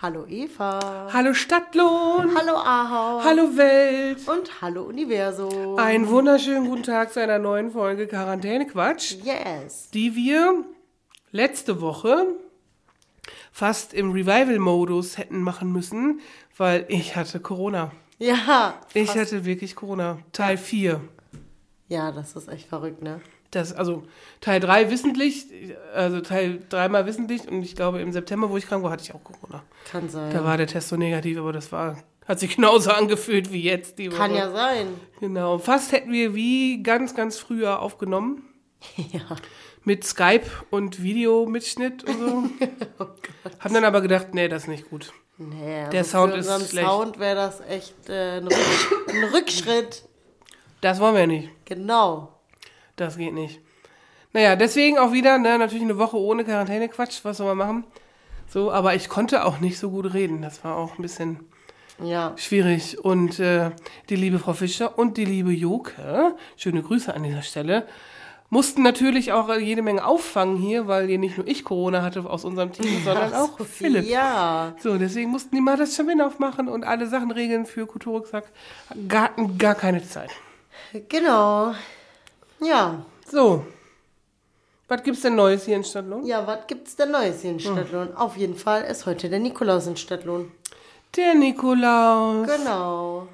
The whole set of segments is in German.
Hallo Eva. Hallo Stadtlohn. Hallo Ahau. Hallo Welt. Und hallo Universum. Einen wunderschönen guten Tag zu einer neuen Folge Quarantänequatsch, Yes. die wir letzte Woche fast im Revival-Modus hätten machen müssen, weil ich hatte Corona. Ja. Ich fast- hatte wirklich Corona. Teil 4. Ja, das ist echt verrückt, ne? Das, also Teil 3 wissentlich, also Teil 3 mal wissentlich und ich glaube im September, wo ich krank war, hatte ich auch Corona. Kann sein. Da war der Test so negativ, aber das war, hat sich genauso angefühlt wie jetzt die Woche. Kann ja sein. Genau. Fast hätten wir wie ganz, ganz früher aufgenommen. Ja. Mit Skype und Videomitschnitt und so. Oh Haben dann aber gedacht, nee, das ist nicht gut. Nee, also Der Sound für ist schlecht. Sound wäre das echt äh, ein Rückschritt. Das wollen wir nicht. Genau. Das geht nicht. Naja, deswegen auch wieder, ne, natürlich eine Woche ohne Quarantäne-Quatsch. Was soll man machen? So, aber ich konnte auch nicht so gut reden. Das war auch ein bisschen Ja. schwierig. Und äh, die liebe Frau Fischer und die liebe Joke, schöne Grüße an dieser Stelle, mussten natürlich auch jede Menge auffangen hier, weil hier nicht nur ich Corona hatte aus unserem Team, sondern auch Philipp. Ja. So, deswegen mussten die mal das Chamin aufmachen und alle Sachen regeln für Kulturrucksack. Gar, gar keine Zeit. Genau. Ja. So. Was gibt's denn Neues hier in Stadtlohn? Ja, was gibt's denn Neues hier in Stadtlohn? Auf jeden Fall ist heute der Nikolaus in Stadtlohn. Der Nikolaus. Genau.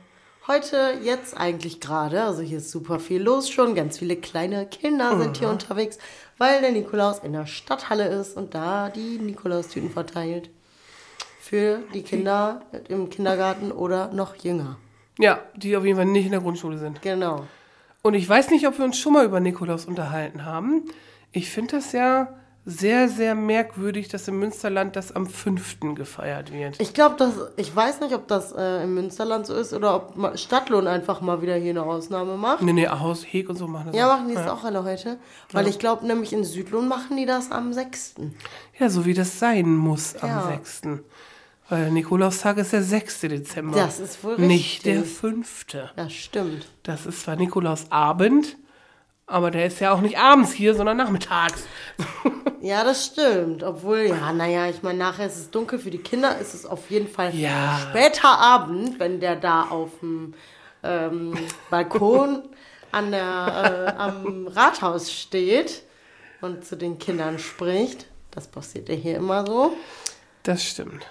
Heute, jetzt eigentlich gerade, also hier ist super viel los schon, ganz viele kleine Kinder sind hier unterwegs, weil der Nikolaus in der Stadthalle ist und da die Nikolaustüten verteilt. Für die Kinder im Kindergarten oder noch jünger. Ja, die auf jeden Fall nicht in der Grundschule sind. Genau. Und ich weiß nicht, ob wir uns schon mal über Nikolaus unterhalten haben. Ich finde das ja sehr, sehr merkwürdig, dass im Münsterland das am 5. gefeiert wird. Ich glaube, dass ich weiß nicht, ob das äh, im Münsterland so ist oder ob Stadtlohn einfach mal wieder hier eine Ausnahme macht. Nee, nee, Haus, Heg und so machen das Ja, auch. machen die das auch alle heute? Weil ich glaube, nämlich in Südlohn machen die das am 6. Ja, so wie das sein muss am Ja. 6. Weil Nikolaustag ist der 6. Dezember. Das ist wohl Nicht der richtig. 5. Das stimmt. Das ist zwar Nikolausabend, aber der ist ja auch nicht abends hier, sondern nachmittags. Ja, das stimmt. Obwohl, ja, naja, ich meine, nachher ist es dunkel. Für die Kinder ist es auf jeden Fall Ja. später Abend, wenn der da auf dem ähm, Balkon an der, äh, am Rathaus steht und zu den Kindern spricht. Das passiert ja hier immer so. Das stimmt.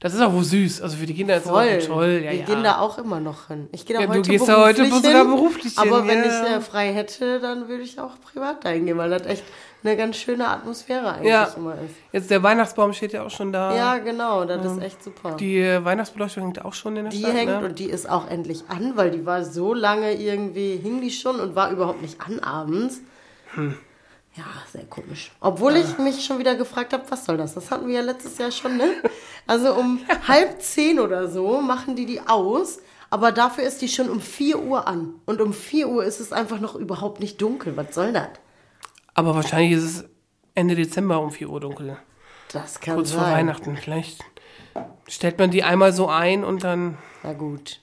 Das ist auch wohl süß. Also für die Kinder ist Voll. das auch toll. Ja, Wir ja. gehen da auch immer noch hin. Ich gehe da Ja, du heute gehst da heute sogar hin, beruflich hin, Aber wenn ja. ich äh, frei hätte, dann würde ich auch privat dahin gehen, weil das echt eine ganz schöne Atmosphäre eigentlich ja. immer ist. Jetzt der Weihnachtsbaum steht ja auch schon da. Ja, genau, das ist echt super. Die äh, Weihnachtsbeleuchtung hängt auch schon in der Die Stadt. hängt ne? und die ist auch endlich an, weil die war so lange irgendwie, hing die schon und war überhaupt nicht an abends. Hm. Ja, sehr komisch. Obwohl ich mich schon wieder gefragt habe, was soll das? Das hatten wir ja letztes Jahr schon, ne? Also um halb zehn oder so machen die die aus, aber dafür ist die schon um 4 Uhr an. Und um 4 Uhr ist es einfach noch überhaupt nicht dunkel. Was soll das? Aber wahrscheinlich ist es Ende Dezember um 4 Uhr dunkel. Das kann Kurz sein. vor Weihnachten. Vielleicht stellt man die einmal so ein und dann Na gut.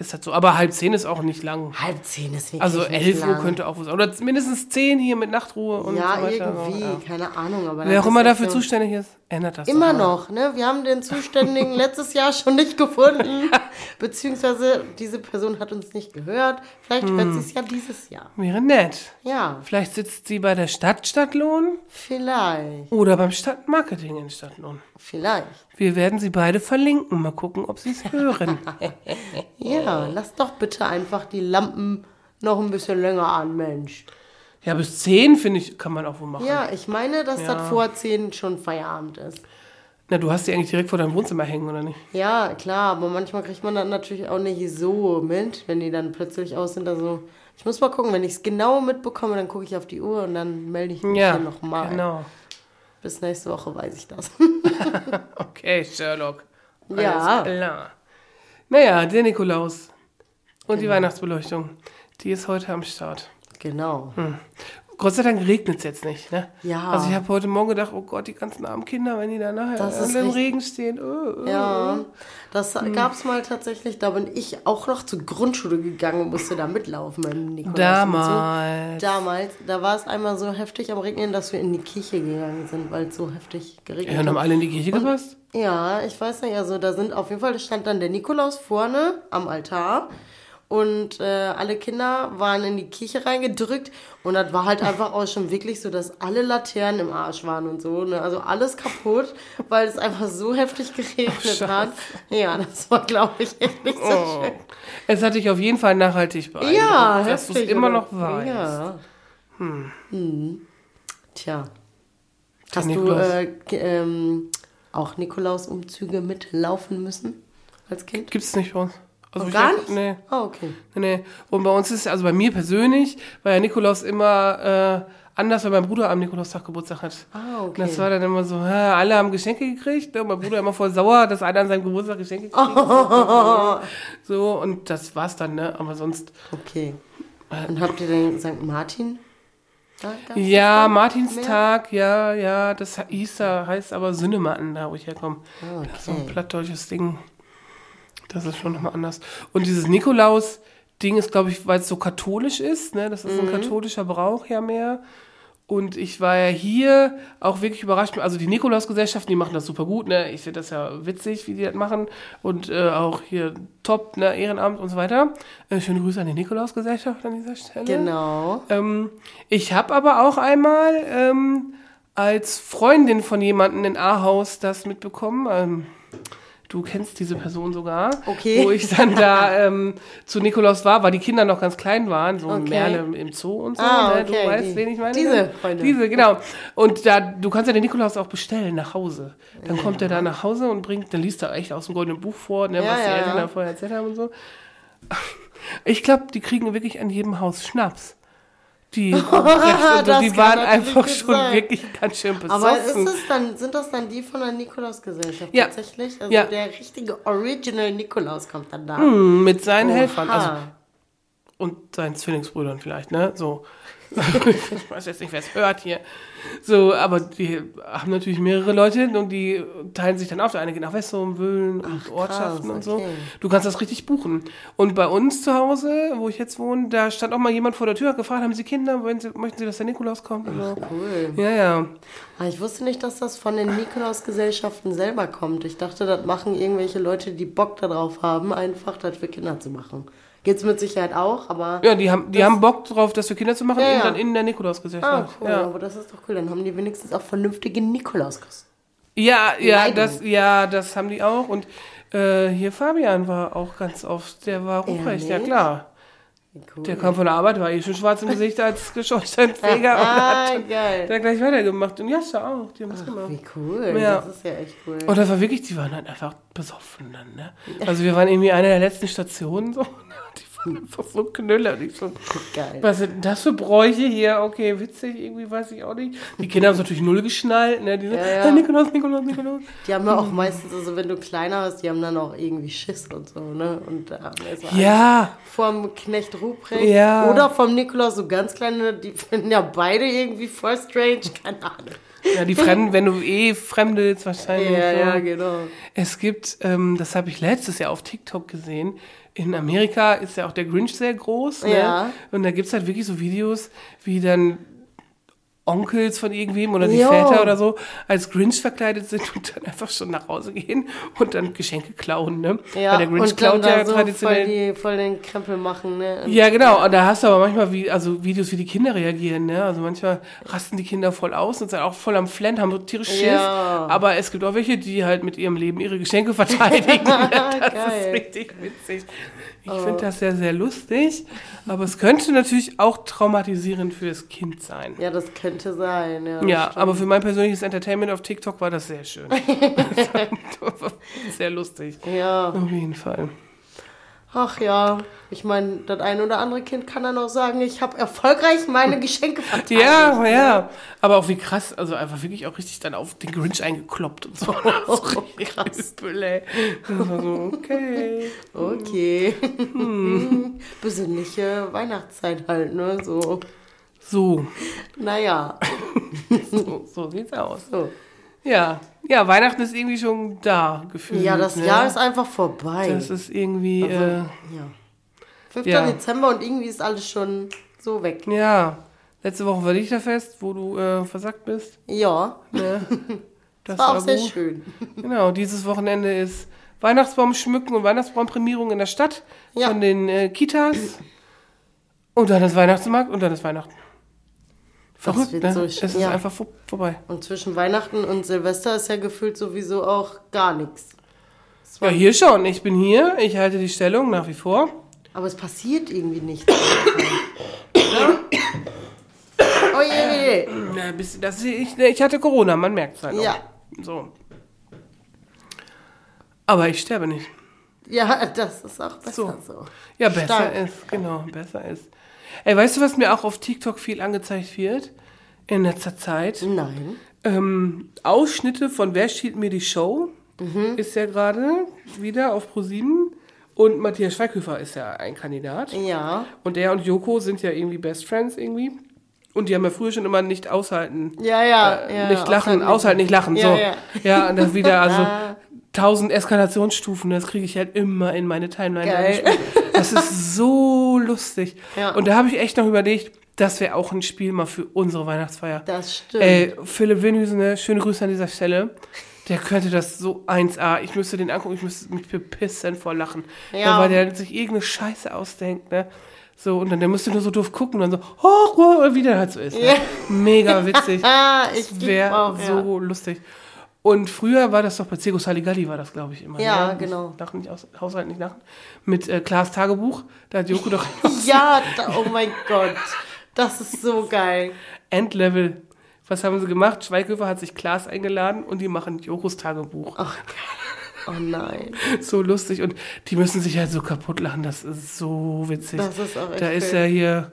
Ist das so. Aber halb zehn ist auch nicht lang. Halb zehn ist wirklich Also 11 Uhr könnte auch was. Oder mindestens 10 hier mit Nachtruhe und Ja, so weiter. irgendwie, Ja. keine Ahnung. Aber Wer auch immer dafür so- zuständig ist, ändert das. Immer noch, ne? Wir haben den Zuständigen letztes Jahr schon nicht gefunden. Beziehungsweise diese Person hat uns nicht gehört. Vielleicht Hm. hört sie es ja dieses Jahr. Wäre nett. Ja, Vielleicht sitzt sie bei der Stadt Stadtlohn vielleicht. oder beim Stadtmarketing in Stadtlohn. Vielleicht. Wir werden sie beide verlinken. Mal gucken, ob sie es hören. Ja, lass doch bitte einfach die Lampen noch ein bisschen länger an, Mensch. ja, bis 10 finde ich, kann man auch wohl machen. Ja, ich meine, dass Ja. das vor 10 schon Feierabend ist. Na, du hast sie eigentlich direkt vor deinem Wohnzimmer hängen, oder nicht? Ja, klar, aber manchmal kriegt man das natürlich auch nicht so mit, wenn die dann plötzlich aus sind. Also, ich muss mal gucken, wenn ich es genau mitbekomme, dann gucke ich auf die Uhr und dann melde ich mich Ja, dann nochmal. genau. Bis nächste Woche weiß ich das. Okay, Sherlock. Alles Ja. klar. Naja, der Nikolaus und die Weihnachtsbeleuchtung, die ist heute am Start. Genau. Gott sei Dank regnet es jetzt nicht, ne? Ja. Also ich habe heute Morgen gedacht, oh Gott, die ganzen armen Kinder, wenn die da nachher im richtig- Regen stehen. Oh, oh. Ja, das Hm. gab's mal tatsächlich. Da bin ich auch noch zur Grundschule gegangen und musste da mitlaufen beim Nikolaus. Damals. So. Damals, da war es einmal so heftig am Regnen, dass wir in die Kirche gegangen sind, weil es so heftig geregnet Ja, und haben hat. alle in die Kirche gepasst? Ja, ich weiß nicht, also da sind auf jeden Fall, da stand dann der Nikolaus vorne am Altar und äh, alle Kinder waren in die Kirche reingedrückt und das war halt einfach auch schon wirklich so, dass alle Laternen im Arsch waren und so, ne? also alles kaputt, weil es einfach so heftig geregnet hat. Ja, das war, glaube ich, echt nicht so Oh. schön. Es hat dich auf jeden Fall nachhaltig beeindruckt, Ja, dass du es immer noch weißt. Ja. Hm. Tja. Hast du Nikolaus. äh, ge- ähm, auch Nikolaus-Umzüge mitlaufen müssen als Kind? Gibt's nicht bei uns. Also ich Gar nicht? Nee. Ah, okay. Nee, nee. Und bei uns ist, also bei mir persönlich, war ja Nikolaus immer äh, anders, weil mein Bruder am Nikolaustag Geburtstag hat. Ah, okay. Und das war dann immer so, hä, alle haben Geschenke gekriegt. Ne? Und mein Bruder immer voll sauer, dass einer an seinem Geburtstag Geschenke gekriegt hat. so, und das war's dann, ne? Aber sonst. Okay. Und habt ihr den St. Martin? Da Ja, dann Martinstag, ja, ja, das hieß da, heißt aber Sünnematten, da wo ich herkomme. Ah, Das ist so ein okay. plattdeutsches Ding. Das ist schon nochmal anders. Und dieses Nikolaus-Ding ist, glaube ich, weil es so katholisch ist, ne? Das ist Mhm. ein katholischer Brauch ja mehr. Und ich war ja hier auch wirklich überrascht. Also die Nikolausgesellschaften, die machen das super gut, ne? Ich finde das ja witzig, wie die das machen. Und äh, auch hier top, ne? Ehrenamt und so weiter. Äh, schöne Grüße an die Nikolausgesellschaft an dieser Stelle. Genau. Ähm, ich habe aber auch einmal ähm, als Freundin von jemandem in Ahaus das mitbekommen. Ähm, du kennst diese Person sogar. Okay. Wo ich dann da ähm, zu Nikolaus war, weil die Kinder noch ganz klein waren, so ein Okay. Merle im Zoo und so. Ah, ne? okay, Du weißt, die- wen ich meine? diese ne? Freundin. Diese, genau. Und da, du kannst ja den Nikolaus auch bestellen nach Hause. Dann kommt er da nach Hause und bringt, dann liest er echt aus dem goldenen Buch vor, ne, Ja, was die ja, Eltern ja. da vorher erzählt haben und so. Ich glaube, die kriegen wirklich an jedem Haus Schnaps. Die, Rechte die waren einfach schon sein. wirklich ganz schön besoffen. Aber ist es dann, sind das dann die von der Nikolausgesellschaft Ja. tatsächlich? Also Ja. der richtige Original Nikolaus kommt dann da. Hm, mit seinen Oha. Helfern. Also, und seinen Zwillingsbrüdern vielleicht, ne? So. ich weiß jetzt nicht, wer es hört hier. So, aber die haben natürlich mehrere Leute und die teilen sich dann auf. Der eine geht nach Wessum, Wöhlen und Ortschaften und so. okay. Du kannst das richtig buchen. Und bei uns zu Hause, wo ich jetzt wohne, da stand auch mal jemand vor der Tür, hat gefragt, haben Sie Kinder? Wollen Sie, möchten Sie, dass der Nikolaus kommt? So. Cool. Ja, ja. Ah, ich wusste nicht, dass das von den Nikolausgesellschaften selber kommt. Ich dachte, das machen irgendwelche Leute, die Bock darauf haben, einfach das für Kinder zu machen. Geht's mit Sicherheit auch, aber. Ja, die haben, die haben Bock drauf, das für Kinder zu machen, Ja, ja. dann in der Ah, Nikolausgesellschaft. cool, ja. aber das ist doch cool. Dann haben die wenigstens auch vernünftige Nikolauskosten. Ja, ja, das, ja, das haben die auch. Und äh, hier Fabian war auch ganz oft, der war Ruprecht, ja klar. Cool. Der kam von der Arbeit, war eh schon schwarz im Gesicht als Schornsteinfeger und ah, hat geil. dann gleich weitergemacht. Und Jascha auch, die haben das gemacht. Wie cool. Ja. Das ist ja echt cool. Und das war wirklich, die waren halt einfach besoffen dann, ne? Also wir waren irgendwie eine der letzten Stationen so. Einfach so knüller. Und ich so, Geil. was sind denn das für Bräuche hier? Okay, witzig, irgendwie weiß ich auch nicht. Die Kinder haben es natürlich null geschnallt, ne? Die so, Ja, ja. "Ah, Nikolaus, Nikolaus, Nikolaus. Die haben ja auch meistens, also wenn du kleiner hast, die haben dann auch irgendwie Schiss und so, ne? Und da ist alles Ja, vom Knecht Ruprecht Ja. oder vom Nikolaus, so ganz kleine, die finden ja beide irgendwie voll strange, keine Ahnung. Ja, die Fremden, wenn du eh Fremdelst wahrscheinlich. Ja, so. ja, genau. Es gibt, ähm, das habe ich letztes Jahr auf TikTok gesehen, in Amerika ist ja auch der Grinch sehr groß. Ne? Ja. Und da gibt es halt wirklich so Videos, wie dann Onkels von irgendwem oder die Jo. Väter oder so als Grinch verkleidet sind und dann einfach schon nach Hause gehen und dann Geschenke klauen. Ne? Ja, Weil der Grinch und dann klaut ja so traditionell. voll, die, voll den Krempel machen, ne? Und Ja, genau. Und da hast du aber manchmal wie, also Videos, wie die Kinder reagieren. Ne? Also manchmal rasten die Kinder voll aus und sind auch voll am Flenn, haben so tierisch Schiss. Ja. Aber es gibt auch welche, die halt mit ihrem Leben ihre Geschenke verteidigen. das Geil. Oh. ist richtig witzig. Ich finde das sehr, sehr lustig. Aber es könnte natürlich auch traumatisierend für das Kind sein. Ja, das könnte sein, ja. Ja, stimmt. aber für mein persönliches Entertainment auf TikTok war das sehr schön. sehr lustig. Ja, Auf jeden Fall. Ach ja, ich meine, das ein oder andere Kind kann dann auch sagen, ich habe erfolgreich meine Geschenke verteilt. Ja, ja. Aber auch wie krass, also einfach wirklich auch richtig dann auf den Grinch eingekloppt und so. Oh, krass. Übel. Das war so, okay. Okay. Hm. Besinnliche Weihnachtszeit halt, ne? So. So, Naja. so, so sieht's aus. So. Ja, ja, Weihnachten ist irgendwie schon da gefühlt. Ja, das ne? Jahr ist einfach vorbei. Das ist irgendwie, Also, äh, ja. 5. ja. Dezember und irgendwie ist alles schon so weg. ja. Letzte Woche war Lichterfest, wo du äh, versackt bist. Ja, Ne? Das war auch sehr gut. schön. Genau, dieses Wochenende ist Weihnachtsbaum schmücken und Weihnachtsbaumprämierung in der Stadt Ja. von den äh, Kitas. Und dann ist Weihnachtsmarkt und dann ist Weihnachten. Verrückt, ne? so es ist ja. einfach vor, vorbei. Und zwischen Weihnachten und Silvester ist ja gefühlt sowieso auch gar nichts. Ja, hier schon. Ich bin hier, ich halte die Stellung nach wie vor. Aber es passiert irgendwie nichts. Oh je, je. Na, bisschen, das, ich, ne, ich hatte Corona, man merkt es halt auch. Ja. So. Aber ich sterbe nicht. Ja, das ist auch besser so. So. Ja, besser Stark. ist, genau, besser ist. Ey, weißt du, was mir auch auf TikTok viel angezeigt wird? In letzter Zeit? Nein. Ähm, Ausschnitte von Wer stiehlt mir die Show? Mhm. Ist ja gerade wieder auf ProSieben. Und Matthias Schweighöfer ist ja ein Kandidat. Ja. Und er und Joko sind ja irgendwie Best Friends irgendwie. Und die haben ja früher schon immer nicht aushalten. Ja, ja. äh, ja nicht lachen, aushalten. aushalten, nicht lachen. Ja, so. ja. ja, und das wieder, also Ah. tausend Eskalationsstufen, das kriege ich halt immer in meine Timeline. Geil. Das ist so lustig. Ja. Und da habe ich echt noch überlegt, das wäre auch ein Spiel mal für unsere Weihnachtsfeier. Das stimmt. Ey, Philipp Winhüsen, ne? schöne Grüße an dieser Stelle. Der könnte das so 1A. Ich müsste den angucken, ich müsste mich bepissen vor Lachen. Ja. Ja. Weil der sich irgendeine Scheiße ausdenkt, ne? So, und dann der müsste nur so doof gucken und dann so, hoch, wie der halt so ist. Ne? Ja. Mega witzig. ich Das wäre auch, so lustig. Und früher war das doch bei Circo Saligalli, war das, glaube ich, immer. Ja, ne? genau. Lachen, nicht aus, Haushalt, nicht lachen. Mit äh, Klaas Tagebuch, da hat Joko doch Ja, da, oh mein Gott. Das ist so geil. Endlevel. Was haben sie gemacht? Schweighöfer hat sich Klaas eingeladen und die machen Jokos Tagebuch. Ach, oh nein. So lustig. Und die müssen sich halt so kaputt lachen. Das ist so witzig. Das ist auch echt Da ist ja hier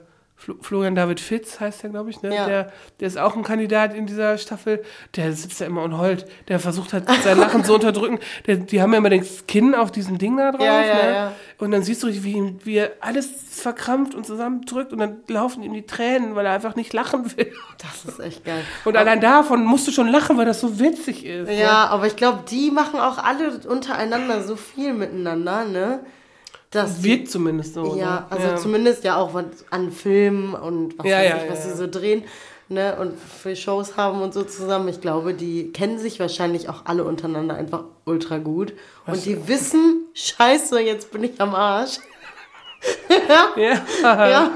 Florian David Fitz, heißt der, glaube ich, ne? Ja. Der, der ist auch ein Kandidat in dieser Staffel. Der sitzt da immer und heult. Der versucht halt sein Lachen zu unterdrücken. Der, die haben ja immer den Skin auf diesem Ding da drauf. Ja, ja, ne? ja. Und dann siehst du, wie, wie er alles verkrampft und zusammendrückt und dann laufen ihm die Tränen, weil er einfach nicht lachen will. Das ist echt geil. Und allein davon musst du schon lachen, weil das so witzig ist. ne? Ja, aber ich glaube, die machen auch alle untereinander so viel miteinander, ne? Das Wirkt zumindest so. Ja, ne? also zumindest ja auch was an Filmen und was Ja, weiß ja, ich, was ja, sie ja. so drehen, ne? Und für Shows haben und so zusammen. Ich glaube, die kennen sich wahrscheinlich auch alle untereinander einfach ultra gut. Und die wissen, scheiße, jetzt bin ich am Arsch. Ja. Ja.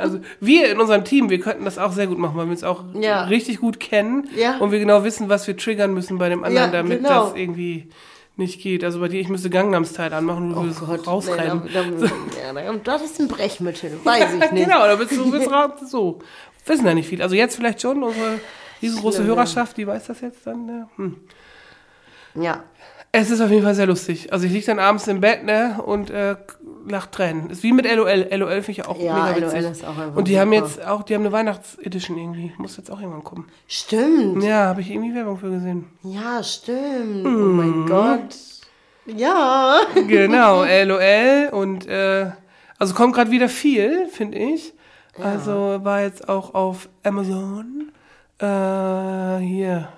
Also wir in unserem Team, wir könnten das auch sehr gut machen, weil wir uns auch Ja. richtig gut kennen Ja. und wir genau wissen, was wir triggern müssen bei dem anderen, Ja, damit genau. das irgendwie nicht geht. Also bei dir, ich müsste Gangnam Style anmachen und du rausrennen. Oh Nee, da, da, ja, das ist ein Brechmittel, weiß ich nicht. genau, da bist du bist raus, so. Wissen ja nicht viel. Also jetzt vielleicht schon, unsere riesengroße Schlimm, ja. Hörerschaft, die weiß das jetzt dann. Ne? Hm. Ja, Es ist auf jeden Fall sehr lustig. Also ich liege dann abends im Bett ne, und äh, lach Tränen. Ist wie mit LOL. LOL finde ich auch Ja, mega LOL witzig. ist auch einfach und die haben super. jetzt auch, die haben eine Weihnachtsedition irgendwie. Muss jetzt auch irgendwann kommen. stimmt. Ja, habe ich irgendwie Werbung für gesehen. Ja, stimmt. Oh Mhm. mein Gott. Ja. Genau, LOL und äh, also kommt gerade wieder viel, finde ich. Also war jetzt auch auf Amazon äh, hier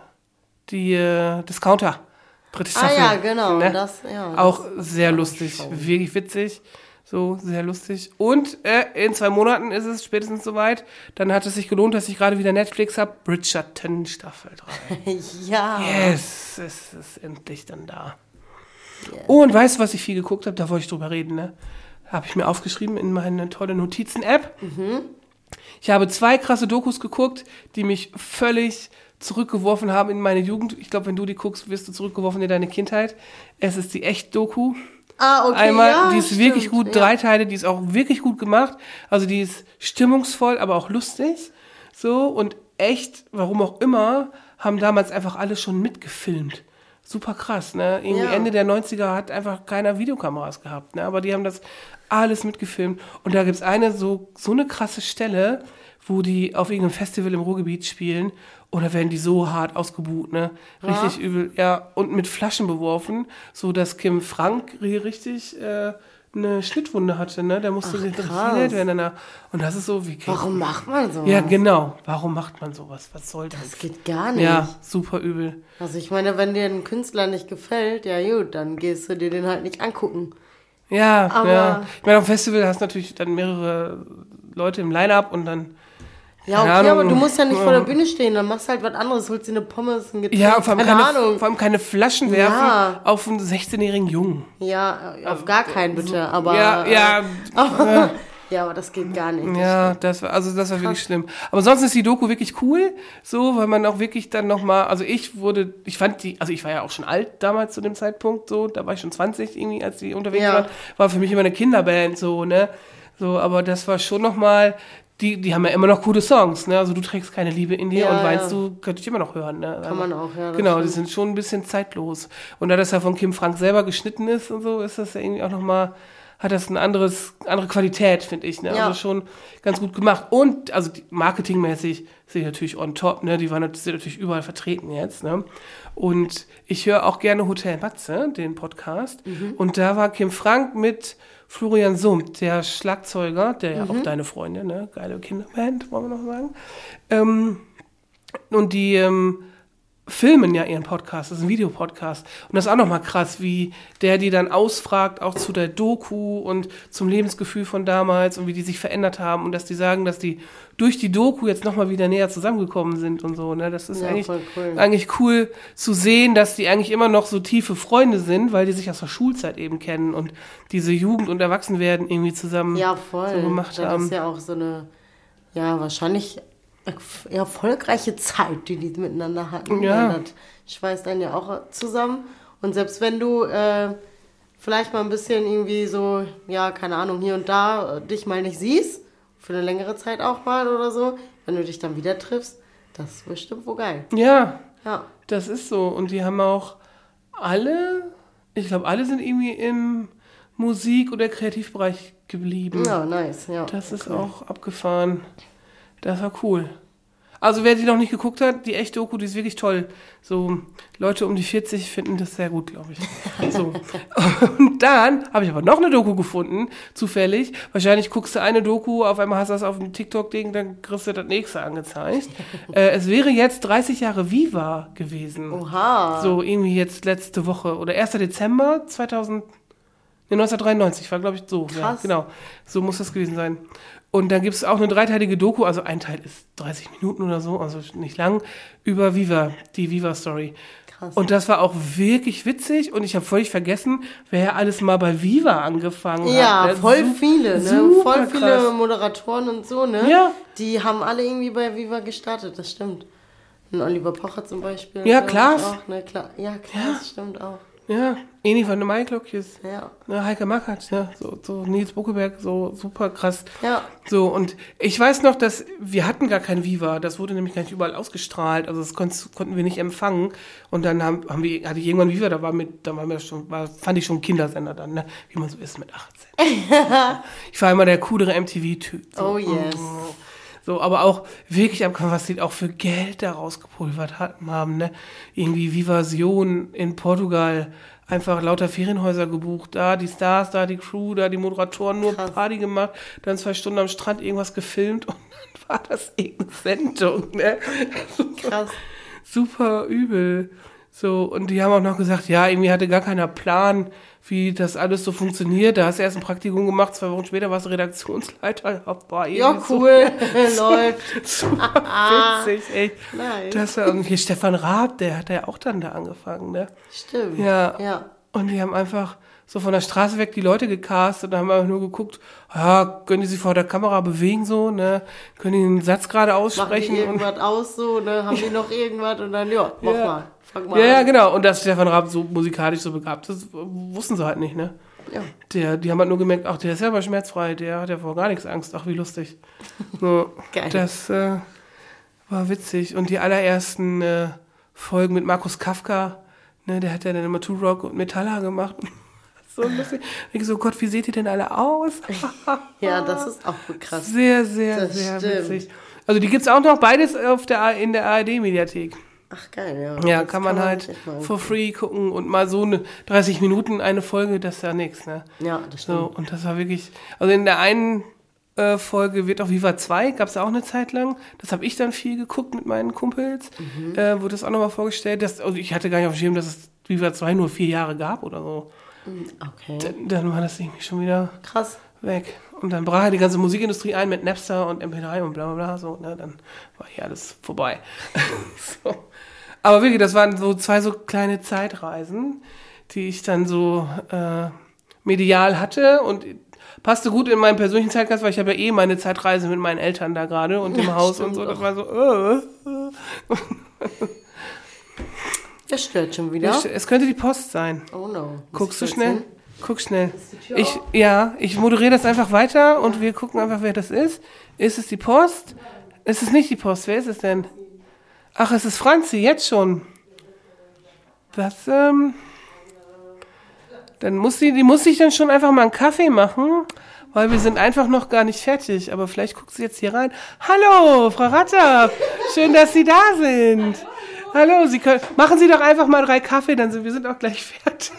die äh, Discounter. Dritte Ah Staffel. ja, genau. Ne? Das, ja, Auch das- sehr lustig, schauen. wirklich witzig. So, sehr lustig. Und äh, in zwei Monaten ist es spätestens soweit. Dann hat es sich gelohnt, dass ich gerade wieder Netflix habe. Bridgerton Staffel 3. ja. Yes, es ist endlich dann da. Oh, und weißt du, was ich viel geguckt habe? Da wollte ich drüber reden, ne? Habe ich mir aufgeschrieben in meine tolle Notizen-App. Ich habe zwei krasse Dokus geguckt, die mich völlig zurückgeworfen haben in meine Jugend. Ich glaube, wenn du die guckst, wirst du zurückgeworfen in deine Kindheit. Es ist die Echt-Doku. Ah, okay. Einmal, ja, die ist stimmt, wirklich gut, ja. drei Teile, die ist auch wirklich gut gemacht. Also die ist stimmungsvoll, aber auch lustig. So, und echt, warum auch immer, haben damals einfach alle schon mitgefilmt. Super krass, ne? Irgendwie Ja. Ende der 90er hat einfach keiner Videokameras gehabt, ne? Aber die haben das alles mitgefilmt. Und da gibt's eine so, so eine krasse Stelle, wo die auf irgendeinem Festival im Ruhrgebiet spielen und da werden die so hart ausgebuht, ne? Richtig übel, ja. Und mit Flaschen beworfen, so dass Kim Frank hier richtig äh, eine Schnittwunde hatte, ne? Der musste genäht werden danach. Und das ist so wie Warum macht man so? Ja, genau. Warum macht man sowas? Was soll das? Das geht gar nicht. Ja, super übel. Also ich meine, wenn dir ein Künstler nicht gefällt, ja gut, dann gehst du dir den halt nicht angucken. Ja, Aber- ja. Ich meine, auf dem Festival hast du natürlich dann mehrere Leute im Line-Up und dann. Ja, okay, Ahnung. aber du musst ja nicht vor der. Bühne stehen, dann machst du halt was anderes, holst dir eine Pommes, ein Getränk, Ja, vor allem, keine, keine, vor allem keine Flaschen werfen Ja. auf einen 16-jährigen Jungen. Ja, auf gar keinen bitte, aber... ja, ja, ja. ja, aber das geht gar nicht. ja, das war, also das war wirklich schlimm. Aber sonst ist die Doku wirklich cool, so, weil man auch wirklich dann nochmal, also ich wurde, ich fand die, also ich war ja auch schon alt damals zu dem Zeitpunkt, so, da war ich schon 20 irgendwie, als die unterwegs Ja. waren, war für mich immer eine Kinderband, so, ne, so, aber das war schon nochmal, die, die haben ja immer noch coole Songs, ne, also du trägst keine Liebe in dir Ja, und weinst ja. du, könnte ich immer noch hören, ne. Kann man auch, ja. Genau, die stimmt. sind schon ein bisschen zeitlos. Und da das ja von Kim Frank selber geschnitten ist und so, ist das ja irgendwie auch nochmal, hat das ein anderes, andere Qualität, finde ich. Ne? Ja. Also schon ganz gut gemacht. Und, also die- marketingmäßig sind die natürlich on top, ne? Die waren sind natürlich überall vertreten jetzt, ne? Und ich höre auch gerne Hotel Matze, den Podcast. Mhm. Und da war Kim Frank mit Florian Summt, der Schlagzeuger, der ja Mhm. auch deine Freunde, ne? Geile Kinderband, wollen wir noch sagen. Ähm, und die ähm, filmen ja ihren Podcast, das ist ein Videopodcast. Und das ist auch nochmal krass, wie der die dann ausfragt, auch zu der Doku und zum Lebensgefühl von damals und wie die sich verändert haben und dass die sagen, dass die durch die Doku jetzt nochmal wieder näher zusammengekommen sind und so. Ne? Das ist Ja, eigentlich, cool. eigentlich cool zu sehen, dass die eigentlich immer noch so tiefe Freunde sind, weil die sich aus der Schulzeit eben kennen und diese Jugend und Erwachsenwerden irgendwie zusammen Ja, voll. so gemacht das haben. ist ja auch so eine, ja, wahrscheinlich erfolgreiche Zeit, die die miteinander hatten. Ja. Das schweißt dann ja auch zusammen. Und selbst wenn du äh, vielleicht mal ein bisschen irgendwie so, ja, keine Ahnung, hier und da äh, dich mal nicht siehst, für eine längere Zeit auch mal oder so, wenn du dich dann wieder triffst, das ist bestimmt wohl geil. ja, Ja. Das ist so. Und die haben auch alle, ich glaube, alle sind irgendwie im Musik- oder Kreativbereich geblieben. Ja, nice, ja. Das ist auch abgefahren. Das war cool. Also wer die noch nicht geguckt hat, die echte Doku, die ist wirklich toll. So Leute um die 40 finden das sehr gut, glaube ich. So. Und dann habe ich aber noch eine Doku gefunden, zufällig. Wahrscheinlich guckst du eine Doku, auf einmal hast du das auf dem TikTok-Ding, dann kriegst du das nächste angezeigt. äh, es wäre jetzt 30 Jahre Viva gewesen. Oha. So irgendwie jetzt letzte Woche oder 1. Dezember 2000, nee, 1993 war, glaube ich, so. Ja, Krass. genau. So muss das gewesen sein. Und dann gibt es auch eine dreiteilige Doku, also ein Teil ist 30 Minuten oder so, also nicht lang, über Viva, die Viva-Story. Krass. Und das war auch wirklich witzig und ich habe völlig vergessen, wer alles mal bei Viva angefangen Ja, hat. ne? voll viele, ne? Voll viele krass. Moderatoren und so, ne? Ja. Die haben alle irgendwie bei Viva gestartet, das stimmt. Ein Oliver Pocher zum Beispiel. Ja, Klaas. Auch, ne? Kla ja, Klaas stimmt auch. Ja, Eni von der Maiklokjes. Ja. Ja, Heike Mackert, ja, so, so Nils Buckeberg, so super krass. Ja. So, und ich weiß noch, dass wir hatten gar kein Viva, das wurde nämlich gar nicht überall ausgestrahlt, also das konnten wir nicht empfangen. Und dann haben, haben wir, hatte ich irgendwann Viva, da war mit, da waren wir schon, war, fand ich schon Kindersender dann, ne? Wie man so ist mit 18. ich war immer der coolere MTV-Typ. So. Oh yes. So, aber auch wirklich abgefahren, was die auch für Geld da rausgepulvert hatten, haben, ne? Irgendwie Vivasion in Portugal, einfach lauter Ferienhäuser gebucht, da die Stars, da die Crew, da die Moderatoren, nur Krass. Party gemacht, dann zwei Stunden am Strand irgendwas gefilmt und dann war das irgendeine Sendung, ne? Krass. Super übel. So, und die haben auch noch gesagt, ja, irgendwie hatte gar keiner Plan, wie das alles so funktioniert. Da hast du erst ein Praktikum gemacht, zwei Wochen später warst du Redaktionsleiter. Ja, war Ja, irgendwie so- cool. Läuft. Super witzig, echt. Nice. Das war irgendwie Stefan Raab, der hat ja auch dann da angefangen, ne? Stimmt. Ja. Ja. Und die haben einfach so von der Straße weg die Leute gecastet und haben einfach nur geguckt, ja, können die sich vor der Kamera bewegen so, ne? Können die einen Satz gerade Machen aussprechen? die und, irgendwas aus so, ne? Haben die noch irgendwas und dann, ja, mach Ja. mal. Fang mal ja, ja, genau. Und dass Stefan Raab so musikalisch so begabt ist, wussten sie halt nicht, ne? Ja. Der, die haben halt nur gemerkt, ach, der ist ja aber schmerzfrei, der hat ja vor gar nichts Angst. Ach, wie lustig. So, Geil. Das äh, war witzig. Und die allerersten äh, Folgen mit Markus Kafka, Ne, der hat ja dann immer Two Rock und Metalla gemacht. so lustig. Ich so, Gott, wie seht ihr denn alle aus? Ja, das ist auch krass. Sehr, sehr, Das sehr stimmt. witzig. Also die gibt's auch noch beides auf der, in der ARD-Mediathek. Ach, geil, ja. Ja, Das kann man halt sich echt mal for free gucken und mal so eine 30 Minuten eine Folge, das ist ja nichts, ne? Ja, das stimmt. So, und das war wirklich, also in der einen äh, Folge wird auch Viva 2, gab es auch eine Zeit lang. Das habe ich dann viel geguckt mit meinen Kumpels, Mhm. äh, wurde das auch nochmal vorgestellt. Dass, also ich hatte gar nicht auf dem Schirm, dass es Viva 2 nur vier Jahre gab oder so. Okay. Dann, dann war das irgendwie schon wieder Krass. weg. Und dann brach die ganze Musikindustrie ein mit Napster und MP3 und bla bla bla. So, ne? Dann war hier alles vorbei. so. Aber wirklich, das waren so zwei so kleine Zeitreisen, die ich dann so äh, medial hatte und passte gut in meinen persönlichen Zeitgeist, weil ich habe ja eh meine Zeitreise mit meinen Eltern da gerade und im Ja, Haus und so. Das auch. war so, äh, äh. Das stört schon wieder. Es könnte die Post sein. Oh no. Guckst du das schnell? denn? Guck schnell. Ich, ja, ich moderiere das einfach weiter und wir gucken einfach, wer das ist. Ist es die Post? Ist es nicht die Post? Wer ist es denn? Ach, es ist Franzi, jetzt schon. Das, ähm. Dann muss sie, die muss sich dann schon einfach mal einen Kaffee machen, weil wir sind einfach noch gar nicht fertig. Aber vielleicht guckt sie jetzt hier rein. Hallo, Frau Ratter. Schön, dass Sie da sind. Hallo, Sie können, machen Sie doch einfach mal drei Kaffee, dann sind wir sind auch gleich fertig.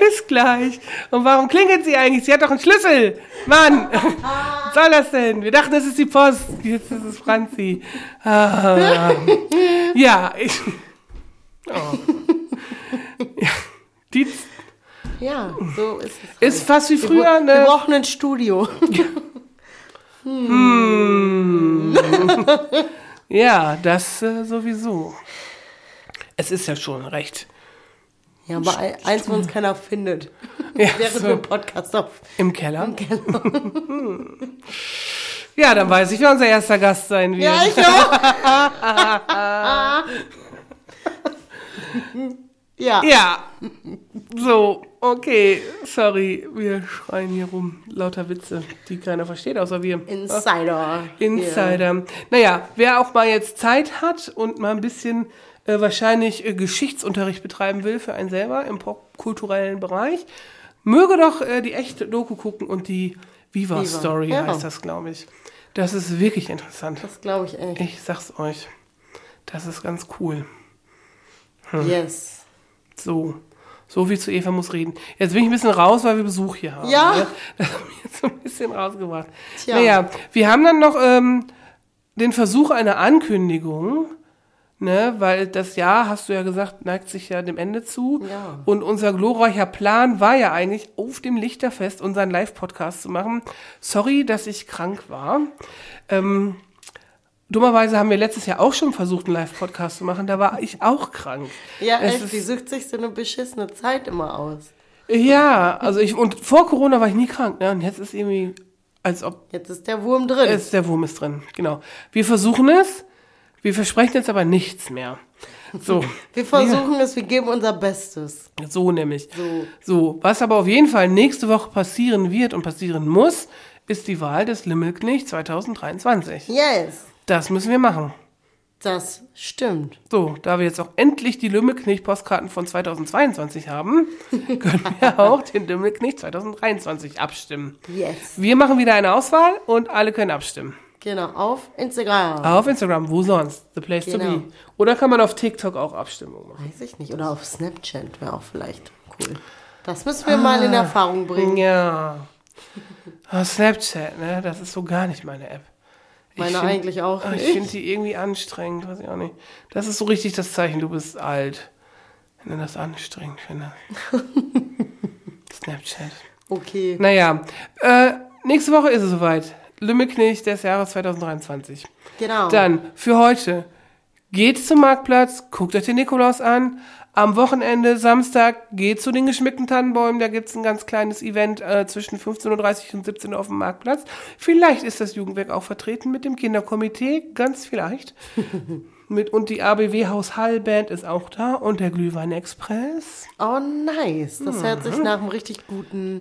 Bis gleich. Und warum klingelt sie eigentlich? Sie hat doch einen Schlüssel. Mann, was soll das denn? Wir dachten, das ist die Post. Jetzt ist es Franzi. Ah. Ja, ich. Oh. Ja, die Ja, so ist es. ist fast wie Wir, früher, bra- wir ne? brauchen ein Studio. Ja, das äh, sowieso. Es ist ja schon recht. Ja, aber ein- eins, wo uns keiner findet. Ja, Während so, einen Podcast auf. Im Keller. Ja, dann weiß ich, wer unser erster Gast sein wird. Ja, ich auch. ja. Ja. So, okay. Sorry, wir schreien hier rum. Lauter Witze, die keiner versteht, außer wir. Insider. Insider. Naja, wer auch mal jetzt Zeit hat und mal ein bisschen äh, wahrscheinlich äh, Geschichtsunterricht betreiben will für einen selber im popkulturellen Bereich, möge doch äh, die echte Doku gucken und die Viva, Viva, Story ja. heißt das, glaube ich. Das ist wirklich interessant. Das glaube ich echt. Ich sag's euch. Das ist ganz cool. Yes. So. So viel zu Eva muss reden. Jetzt bin ich ein bisschen raus, weil wir Besuch hier haben. Ja. ne? Das hat mich jetzt so ein bisschen rausgebracht. Tja. Naja, wir haben dann noch ähm, den Versuch einer Ankündigung, ne, weil das Jahr, hast du ja gesagt, neigt sich ja dem Ende zu. Ja. Und unser glorreicher Plan war ja eigentlich, auf dem Lichterfest unseren Live-Podcast zu machen. Sorry, dass ich krank war. Ähm, dummerweise haben wir letztes Jahr auch schon versucht, einen Live-Podcast zu machen. Da war ich auch krank. Ja, Es echt, die sucht sich so eine beschissene Zeit immer aus. Ja, also ich, und vor Corona war ich nie krank, ne? Und jetzt ist irgendwie, als ob Jetzt ist der Wurm drin. es, der Wurm ist drin, genau. Wir versuchen es, wir versprechen jetzt aber nichts mehr. So, wir versuchen es, wir geben unser Bestes. so nämlich. So. So, was aber auf jeden Fall nächste Woche passieren wird und passieren muss, ist die Wahl des Limmelknecht 2023. Yes, Das müssen wir machen. das stimmt. So, da wir jetzt auch endlich die Lümmelknecht-Postkarten von 2022 haben, können wir auch den Lümmelknecht 2023 abstimmen. Yes. Wir machen wieder eine Auswahl und alle können abstimmen. Genau, auf Instagram. Auf Instagram, wo sonst? The place to Genau. be. Oder kann man auf TikTok auch Abstimmung machen? Weiß ich nicht. Oder auf Snapchat wäre auch vielleicht cool. Das müssen wir mal in Erfahrung bringen. Ja. Ah, Snapchat, ne? Das ist so gar nicht meine App. Ich Meine find- eigentlich auch Ah, Ich nicht. finde die irgendwie anstrengend, weiß ich auch nicht. Das ist so richtig das Zeichen, du bist alt. Wenn du das anstrengend findest. Snapchat. Okay. Naja, äh, nächste Woche ist es soweit. Lümmelknecht des Jahres 2023. Genau. Dann für heute geht zum Marktplatz, guckt euch den Nikolaus an. Am Wochenende, Samstag, geht zu den geschmückten Tannenbäumen. Da gibt's ein ganz kleines Event äh, zwischen 15.30 Uhr und 17 Uhr auf dem Marktplatz. Vielleicht ist das Jugendwerk auch vertreten mit dem Kinderkomitee, ganz vielleicht. mit, und die ABW Haus Hall Band ist auch da und der Glühwein Express. Oh, nice. Das hört sich nach einem richtig guten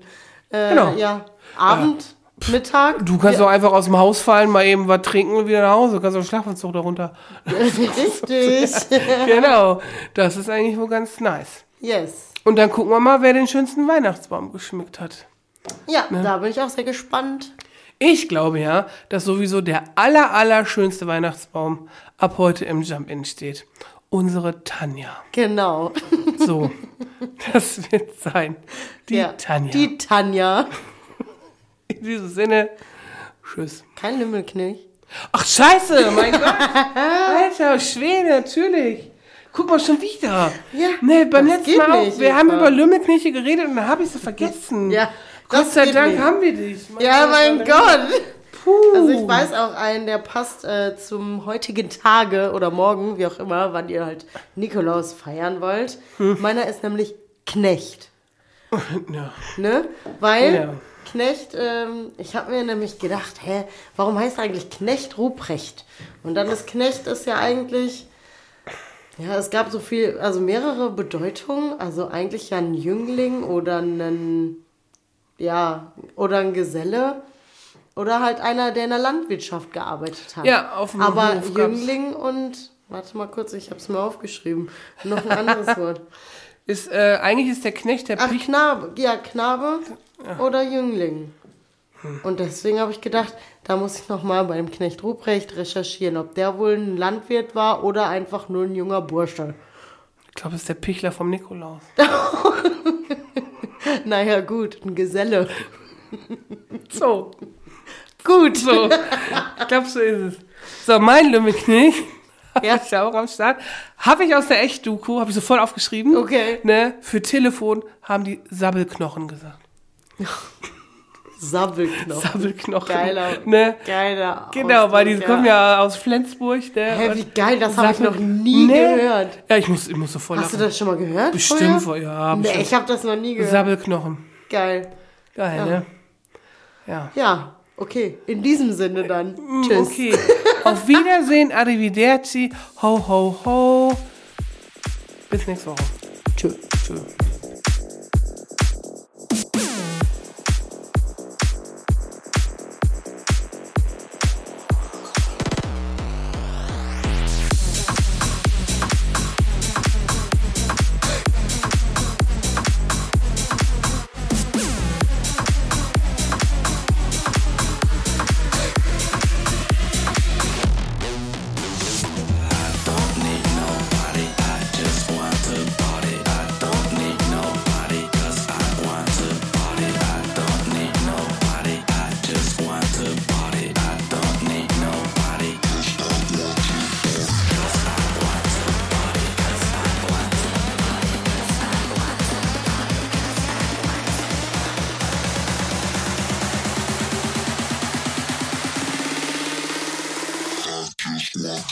äh, Genau. ja, Abend Mittag. Du kannst doch einfach aus dem Haus fallen, mal eben was trinken und wieder nach Hause. Du kannst doch Schlafanzug darunter. Richtig. genau. Das ist eigentlich wohl ganz nice. yes. Und dann gucken wir mal, wer den schönsten Weihnachtsbaum geschmückt hat. Ja, da bin ich auch sehr gespannt. Ich glaube ja, dass sowieso der aller, aller schönste Weihnachtsbaum ab heute im Jump-In steht. Unsere Tanja. Genau. So, das wird sein. Die ja. Tanja. Die Tanja. In diesem Sinne, tschüss. Kein Lümmelknilch. Ach, scheiße, mein Gott. Alter, Schwede, natürlich. Guck mal, schon wieder. Ja, Nee, beim letzten geht Mal auch. nicht, Wir haben Eva. über Lümmelknechte geredet und dann habe ich sie vergessen. Ja, Gott sei Dank nicht. haben wir dich. Ja, mein Gott. Puh. Also ich weiß auch einen, der passt äh, zum heutigen Tage oder morgen, wie auch immer, wann ihr halt Nikolaus feiern wollt. Hm. Meiner ist nämlich Knecht. Ja. Ne? Weil Ja. Knecht, ähm, ich habe mir nämlich gedacht, hä, warum heißt eigentlich Knecht Ruprecht? Und dann ist Knecht ist ja eigentlich, ja, es gab so viel, also mehrere Bedeutungen. Also eigentlich ja ein Jüngling oder ein, ja, oder ein Geselle. Oder halt einer, der in der Landwirtschaft gearbeitet hat. Ja, auf dem Aber Hof Jüngling und, warte mal kurz, ich habe es mir aufgeschrieben. Noch ein anderes Wort. Ist, äh, eigentlich ist der Knecht der Ach. Knabe. Ja, Knabe oder Jüngling. Und deswegen habe ich gedacht, da muss ich nochmal bei dem Knecht Ruprecht recherchieren, ob der wohl ein Landwirt war oder einfach nur ein junger Bursche. Ich glaube, es ist der Pichler vom Nikolaus. Naja, gut, ein Geselle. So, Gut. so. ich glaube, so ist es. So, mein Lümmelknecht. Ja. Ist ja auch am Start. Habe ich aus der Echt-Doku, habe ich sofort aufgeschrieben. Okay. Ne, für Telefon haben die Sabbelknochen gesagt. Sabbelknochen. Sabbelknochen. Geiler. Ne? Geiler. Genau, weil die Ausdruck, kommen ja aus Flensburg. Ne? Hä, wie geil, das habe ich noch nie Nee. gehört. Ja, ich muss, ich muss sofort Hast du lachen. das schon mal gehört? Bestimmt, vorher? vor, ja. Nee, bestimmt. ich habe das noch nie gehört. Sabbelknochen. Geil. Geil, ne? Ja. Ja, okay. In diesem Sinne dann. Tschüss. Mm, Okay. Auf Wiedersehen, arrivederci, ho, ho, ho. Bis nächste Woche. Tschüss. Tschüss.